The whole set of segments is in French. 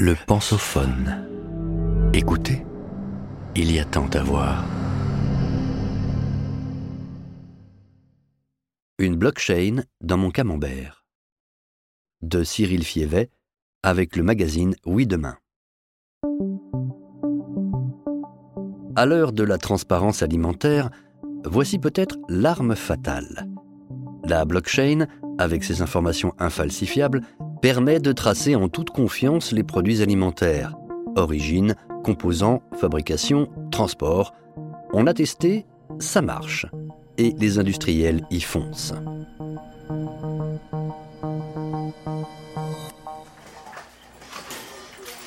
Le pensophone. Écoutez, il y a tant à voir. Une blockchain dans mon camembert. De Cyril Fievet avec le magazine Oui Demain. À l'heure de la transparence alimentaire, voici peut-être l'arme fatale. La blockchain, avec ses informations infalsifiables, permet de tracer en toute confiance les produits alimentaires. Origine, composants, fabrication, transport. On a testé, ça marche. Et les industriels y foncent.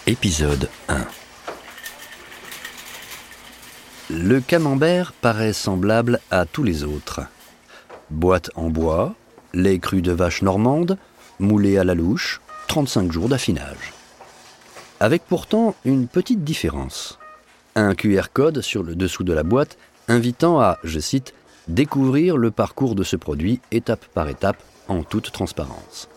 Épisode 1 Le camembert paraît semblable à tous les autres. Boîte en bois, lait cru de vache normande, moulé à la louche, 35 jours d'affinage. Avec pourtant une petite différence. Un QR code sur le dessous de la boîte invitant à, je cite, découvrir le parcours de ce produit étape par étape en toute transparence.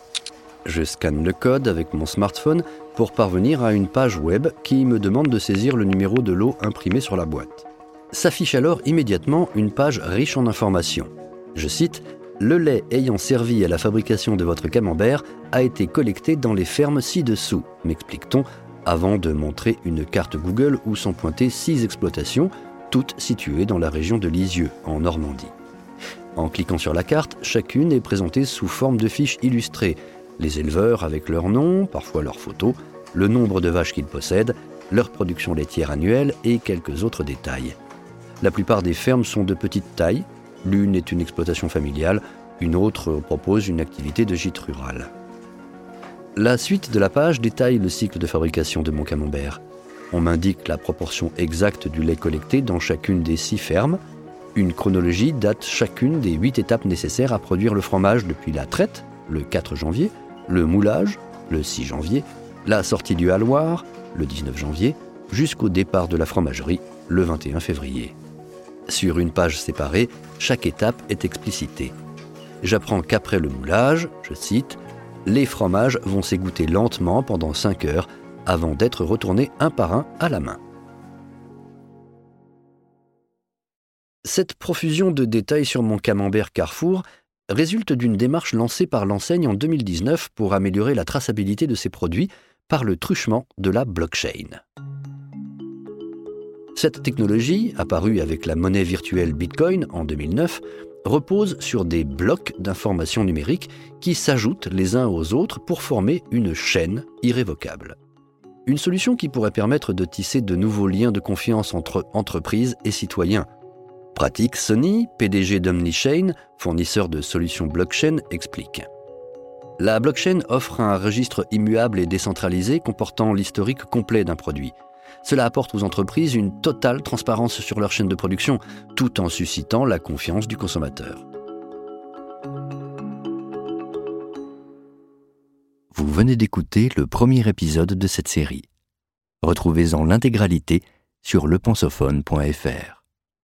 Je scanne le code avec mon smartphone pour parvenir à une page web qui me demande de saisir le numéro de l'eau imprimé sur la boîte. S'affiche alors immédiatement une page riche en informations. Je cite le lait ayant servi à la fabrication de votre camembert a été collecté dans les fermes ci-dessous, m'explique-t-on, avant de montrer une carte Google où sont pointées six exploitations, toutes situées dans la région de Lisieux, en Normandie. En cliquant sur la carte, chacune est présentée sous forme de fiches illustrées, les éleveurs avec leur nom, parfois leurs photos, le nombre de vaches qu'ils possèdent, leur production laitière annuelle et quelques autres détails. La plupart des fermes sont de petite taille, L'une est une exploitation familiale, une autre propose une activité de gîte rural. La suite de la page détaille le cycle de fabrication de mon camembert. On m'indique la proportion exacte du lait collecté dans chacune des six fermes. Une chronologie date chacune des huit étapes nécessaires à produire le fromage depuis la traite, le 4 janvier, le moulage, le 6 janvier, la sortie du haloir, le 19 janvier, jusqu'au départ de la fromagerie, le 21 février. Sur une page séparée, chaque étape est explicitée. J'apprends qu'après le moulage, je cite, les fromages vont s'égoutter lentement pendant 5 heures avant d'être retournés un par un à la main. Cette profusion de détails sur mon camembert Carrefour résulte d'une démarche lancée par l'enseigne en 2019 pour améliorer la traçabilité de ses produits par le truchement de la blockchain. Cette technologie, apparue avec la monnaie virtuelle Bitcoin en 2009, repose sur des blocs d'informations numériques qui s'ajoutent les uns aux autres pour former une chaîne irrévocable. Une solution qui pourrait permettre de tisser de nouveaux liens de confiance entre entreprises et citoyens. Pratique Sony, PDG d'OmniChain, fournisseur de solutions blockchain, explique. La blockchain offre un registre immuable et décentralisé comportant l'historique complet d'un produit. Cela apporte aux entreprises une totale transparence sur leur chaîne de production, tout en suscitant la confiance du consommateur. Vous venez d'écouter le premier épisode de cette série. Retrouvez-en l'intégralité sur lepensophone.fr.